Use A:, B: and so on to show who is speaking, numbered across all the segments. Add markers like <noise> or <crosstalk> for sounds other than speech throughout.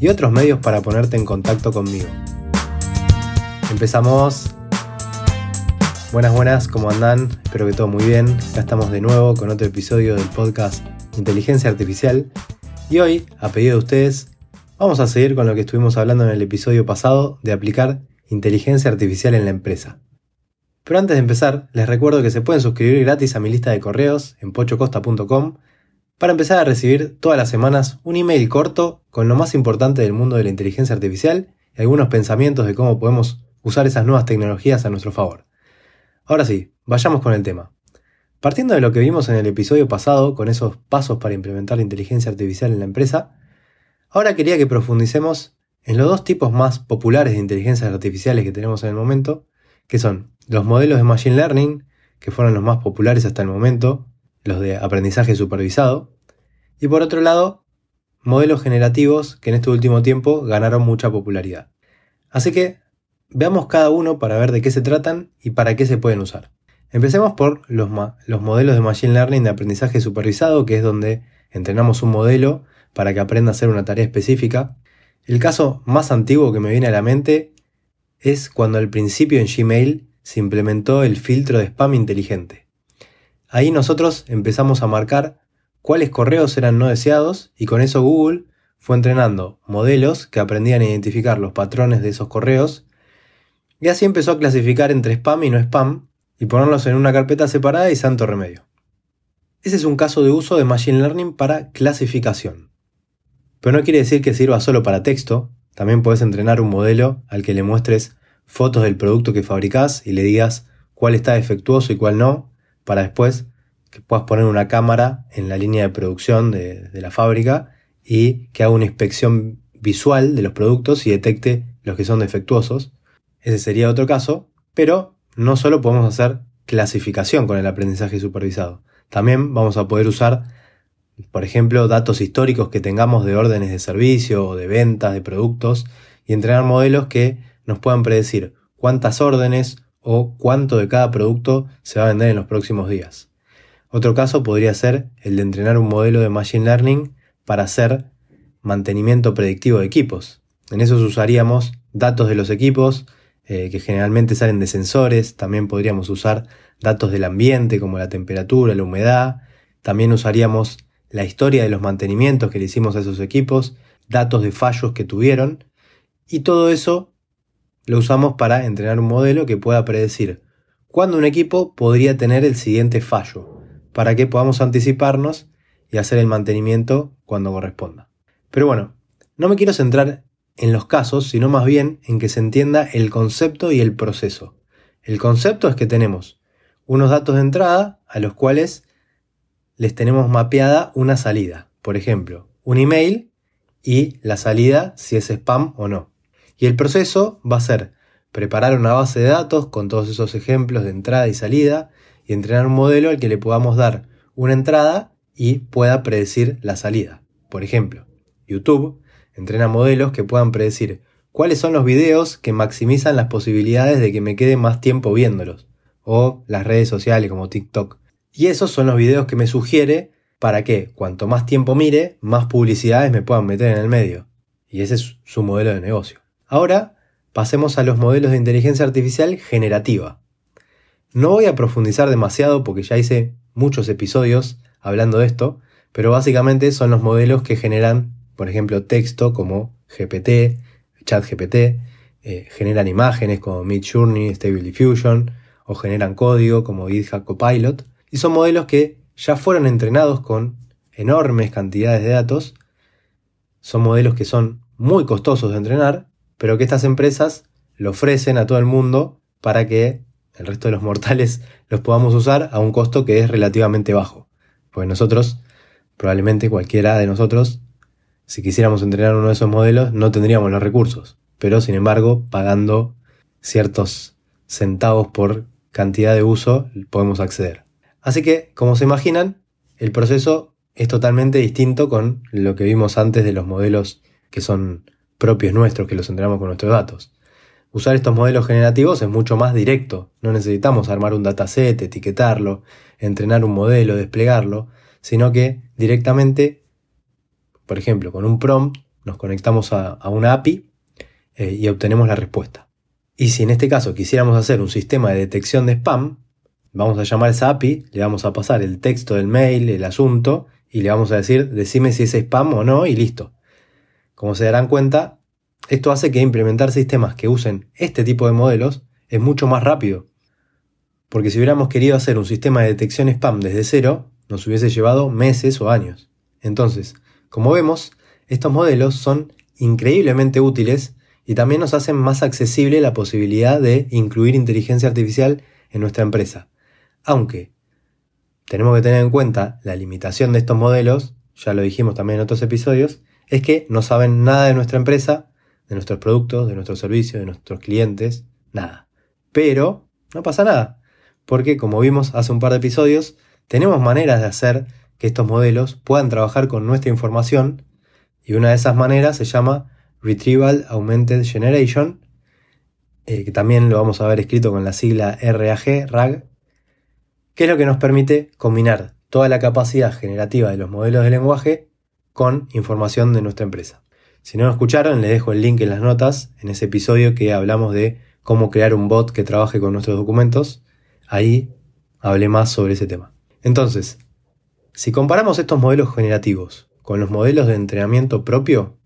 A: y otros medios para ponerte en contacto conmigo. Empezamos. Buenas, buenas, ¿cómo andan? Espero que todo muy bien. Acá estamos de nuevo con otro episodio del podcast Inteligencia Artificial. Y hoy, a pedido de ustedes, vamos a seguir con lo que estuvimos hablando en el episodio pasado de aplicar inteligencia artificial en la empresa. Pero antes de empezar, les recuerdo que se pueden suscribir gratis a mi lista de correos en pochocosta.com para empezar a recibir todas las semanas un email corto con lo más importante del mundo de la inteligencia artificial y algunos pensamientos de cómo podemos usar esas nuevas tecnologías a nuestro favor. Ahora sí, vayamos con el tema. Partiendo de lo que vimos en el episodio pasado con esos pasos para implementar la inteligencia artificial en la empresa, ahora quería que profundicemos en los dos tipos más populares de inteligencias artificiales que tenemos en el momento, que son los modelos de Machine Learning, que fueron los más populares hasta el momento, los de aprendizaje supervisado, y por otro lado, modelos generativos que en este último tiempo ganaron mucha popularidad. Así que veamos cada uno para ver de qué se tratan y para qué se pueden usar. Empecemos por los, los modelos de Machine Learning de aprendizaje supervisado, que es donde entrenamos un modelo para que aprenda a hacer una tarea específica. El caso más antiguo que me viene a la mente es cuando al principio en Gmail se implementó el filtro de spam inteligente. Ahí nosotros empezamos a marcar cuáles correos eran no deseados y con eso Google fue entrenando modelos que aprendían a identificar los patrones de esos correos y así empezó a clasificar entre spam y no spam y ponerlos en una carpeta separada y santo remedio. Ese es un caso de uso de Machine Learning para clasificación. Pero no quiere decir que sirva solo para texto, también puedes entrenar un modelo al que le muestres fotos del producto que fabricás y le digas cuál está defectuoso y cuál no, para después que puedas poner una cámara en la línea de producción de, la fábrica y que haga una inspección visual de los productos y detecte los que son defectuosos. Ese sería otro caso, pero no solo podemos hacer clasificación con el aprendizaje supervisado, también vamos a poder usar, por ejemplo, datos históricos que tengamos de órdenes de servicio o de ventas de productos y entrenar modelos que nos puedan predecir cuántas órdenes o cuánto de cada producto se va a vender en los próximos días. Otro caso podría ser el de entrenar un modelo de Machine Learning para hacer mantenimiento predictivo de equipos. En eso usaríamos datos de los equipos, eh, que generalmente salen de sensores, también podríamos usar datos del ambiente como la temperatura, la humedad, también usaríamos la historia de los mantenimientos que le hicimos a esos equipos, datos de fallos que tuvieron, y todo eso lo usamos para entrenar un modelo que pueda predecir cuándo un equipo podría tener el siguiente fallo, para que podamos anticiparnos y hacer el mantenimiento cuando corresponda. Pero bueno, no me quiero centrar en los casos, sino más bien en que se entienda el concepto y el proceso. El concepto es que tenemos unos datos de entrada a los cuales les tenemos mapeada una salida. Por ejemplo, un email y la salida si es spam o no. Y el proceso va a ser preparar una base de datos con todos esos ejemplos de entrada y salida y entrenar un modelo al que le podamos dar una entrada y pueda predecir la salida. Por ejemplo, YouTube entrena modelos que puedan predecir cuáles son los videos que maximizan las posibilidades de que me quede más tiempo viéndolos, o las redes sociales como TikTok. Y esos son los videos que me sugiere para que cuanto más tiempo mire, más publicidades me puedan meter en el medio. Y ese es su modelo de negocio. Ahora pasemos a los modelos de inteligencia artificial generativa. No voy a profundizar demasiado porque ya hice muchos episodios hablando de esto, pero básicamente son los modelos que generan, por ejemplo, texto como GPT, ChatGPT, eh, generan imágenes como Midjourney, Stable Diffusion, o generan código como GitHub Copilot, y son modelos que ya fueron entrenados con enormes cantidades de datos, son modelos que son muy costosos de entrenar pero que estas empresas lo ofrecen a todo el mundo para que el resto de los mortales <laughs> los podamos usar a un costo que es relativamente bajo. Pues nosotros, probablemente cualquiera de nosotros, si quisiéramos entrenar uno de esos modelos no tendríamos los recursos, pero sin embargo pagando ciertos centavos por cantidad de uso podemos acceder. Así que, como se imaginan, el proceso es totalmente distinto con lo que vimos antes de los modelos que son propios nuestros, que los entrenamos con nuestros datos. Usar estos modelos generativos es mucho más directo, no necesitamos armar un dataset, etiquetarlo, entrenar un modelo, desplegarlo, sino que directamente, por ejemplo, con un prompt nos conectamos a, una API eh, y obtenemos la respuesta. Y si en este caso quisiéramos hacer un sistema de detección de spam, vamos a llamar a esa API, le vamos a pasar el texto del mail, el asunto, y le vamos a decir, decime si es spam o no, y listo. Como se darán cuenta, esto hace que implementar sistemas que usen este tipo de modelos es mucho más rápido. Porque si hubiéramos querido hacer un sistema de detección spam desde cero, nos hubiese llevado meses o años. Entonces, como vemos, estos modelos son increíblemente útiles y también nos hacen más accesible la posibilidad de incluir inteligencia artificial en nuestra empresa. Aunque tenemos que tener en cuenta la limitación de estos modelos, ya lo dijimos también en otros episodios, es que no saben nada de nuestra empresa, de nuestros productos, de nuestros servicios, de nuestros clientes, nada. Pero no pasa nada, porque como vimos hace un par de episodios, tenemos maneras de hacer que estos modelos puedan trabajar con nuestra información y una de esas maneras se llama Retrieval Augmented Generation, eh, que también lo vamos a ver escrito con la sigla RAG, RAG, que es lo que nos permite combinar toda la capacidad generativa de los modelos de lenguaje con información de nuestra empresa. Si no lo escucharon, les dejo el link en las notas, en ese episodio que hablamos de cómo crear un bot que trabaje con nuestros documentos. Ahí hablé más sobre ese tema. Entonces, si comparamos estos modelos generativos con los modelos de entrenamiento propio,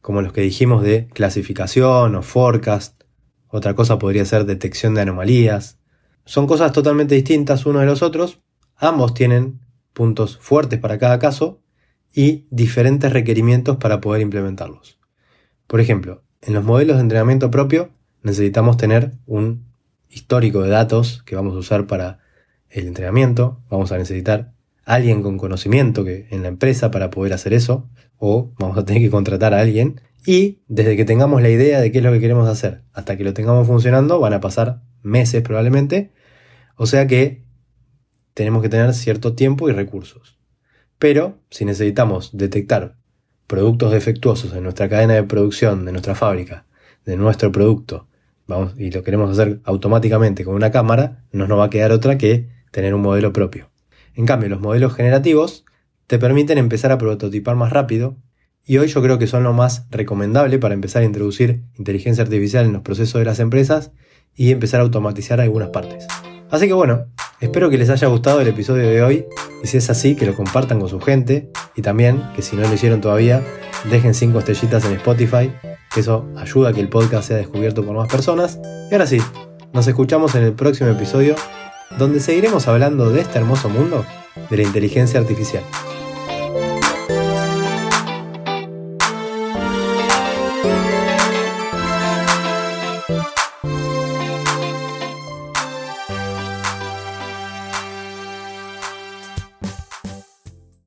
A: como los que dijimos de clasificación o forecast, otra cosa podría ser detección de anomalías. Son cosas totalmente distintas unos de los otros, ambos tienen puntos fuertes para cada caso y diferentes requerimientos para poder implementarlos. Por ejemplo, en los modelos de entrenamiento propio necesitamos tener un histórico de datos que vamos a usar para el entrenamiento, vamos a necesitar alguien con conocimiento que, en la empresa para poder hacer eso, o vamos a tener que contratar a alguien. Y desde que tengamos la idea de qué es lo que queremos hacer hasta que lo tengamos funcionando, van a pasar meses probablemente. O sea que tenemos que tener cierto tiempo y recursos. Pero si necesitamos detectar productos defectuosos en nuestra cadena de producción, de nuestra fábrica, de nuestro producto, vamos, y lo queremos hacer automáticamente con una cámara, no nos va a quedar otra que tener un modelo propio. En cambio, los modelos generativos te permiten empezar a prototipar más rápido y hoy yo creo que son lo más recomendable para empezar a introducir inteligencia artificial en los procesos de las empresas y empezar a automatizar algunas partes. Así que bueno, espero que les haya gustado el episodio de hoy y si es así, que lo compartan con su gente y también que si no lo hicieron todavía, dejen 5 estrellitas en Spotify, que eso ayuda a que el podcast sea descubierto por más personas. Y ahora sí, nos escuchamos en el próximo episodio donde seguiremos hablando de este hermoso mundo de la inteligencia artificial.